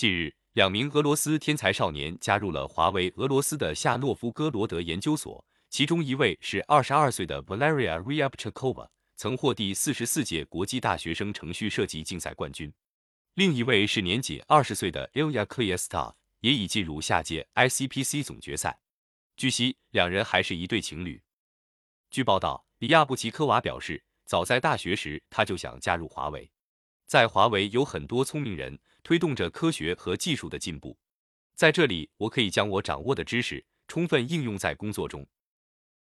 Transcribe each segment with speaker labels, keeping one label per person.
Speaker 1: 近日，两名俄罗斯天才少年加入了华为俄罗斯的夏诺夫哥罗德研究所，其中一位是二十二岁的 Valeria Ryabchikova，曾获第四十四届国际大学生程序设计竞赛冠军；另一位是年仅二十岁的 Ilya Klyastov，也已进入下届 ICPC 总决赛。据悉，两人还是一对情侣。据报道，里亚布奇科娃表示，早在大学时他就想加入华为。在华为有很多聪明人推动着科学和技术的进步，在这里我可以将我掌握的知识充分应用在工作中。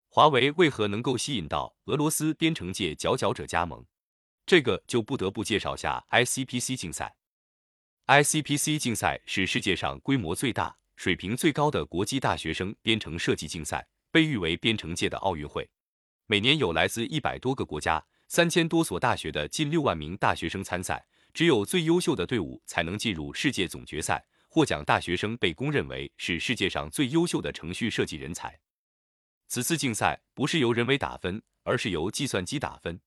Speaker 1: 华为为何能够吸引到俄罗斯编程界佼佼者加盟？这个就不得不介绍下 ICPC 竞赛。ICPC 竞赛是世界上规模最大、水平最高的国际大学生编程设计竞赛，被誉为编程界的奥运会。每年有来自一百多个国家。三千多所大学的近六万名大学生参赛，只有最优秀的队伍才能进入世界总决赛。获奖大学生被公认为是世界上最优秀的程序设计人才。此次竞赛不是由人为打分，而是由计算机打分。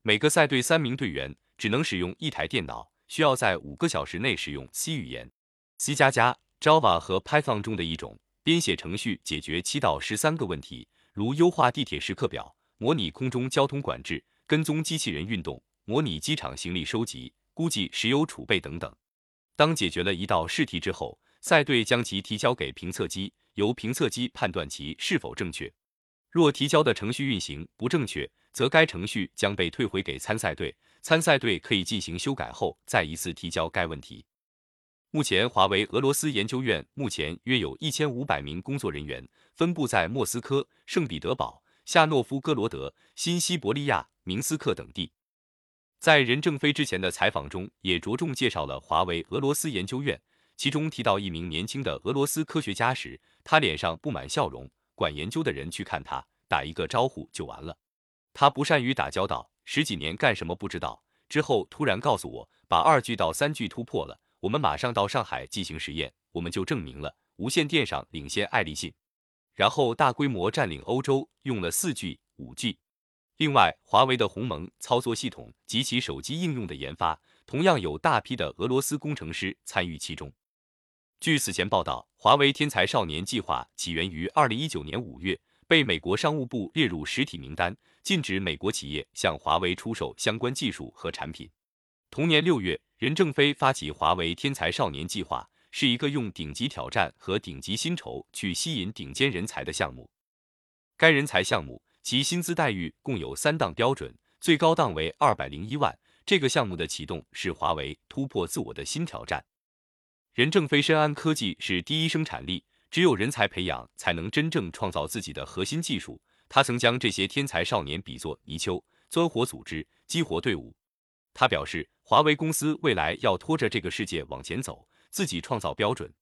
Speaker 1: 每个赛队三名队员只能使用一台电脑，需要在五个小时内使用 C 语言、C 加加、Java 和 Python 中的一种编写程序，解决七到十三个问题，如优化地铁时刻表、模拟空中交通管制。跟踪机器人运动、模拟机场行李收集、估计石油储备等等。当解决了一道试题之后，赛队将其提交给评测机，由评测机判断其是否正确。若提交的程序运行不正确，则该程序将被退回给参赛队，参赛队可以进行修改后再一次提交该问题。目前，华为俄罗斯研究院目前约有一千五百名工作人员，分布在莫斯科、圣彼得堡。夏诺夫哥罗德、新西伯利亚、明斯克等地，在任正非之前的采访中，也着重介绍了华为俄罗斯研究院。其中提到一名年轻的俄罗斯科学家时，他脸上布满笑容。管研究的人去看他，打一个招呼就完了。他不善于打交道，十几年干什么不知道。之后突然告诉我，把二 G 到三 G 突破了，我们马上到上海进行实验，我们就证明了无线电上领先爱立信。然后大规模占领欧洲，用了四 G、五 G。另外，华为的鸿蒙操作系统及其手机应用的研发，同样有大批的俄罗斯工程师参与其中。据此前报道，华为天才少年计划起源于二零一九年五月，被美国商务部列入实体名单，禁止美国企业向华为出售相关技术和产品。同年六月，任正非发起华为天才少年计划。是一个用顶级挑战和顶级薪酬去吸引顶尖人才的项目。该人才项目其薪资待遇共有三档标准，最高档为二百零一万。这个项目的启动是华为突破自我的新挑战。任正非深谙科技是第一生产力，只有人才培养才能真正创造自己的核心技术。他曾将这些天才少年比作泥鳅，钻活组织，激活队伍。他表示，华为公司未来要拖着这个世界往前走。自己创造标准。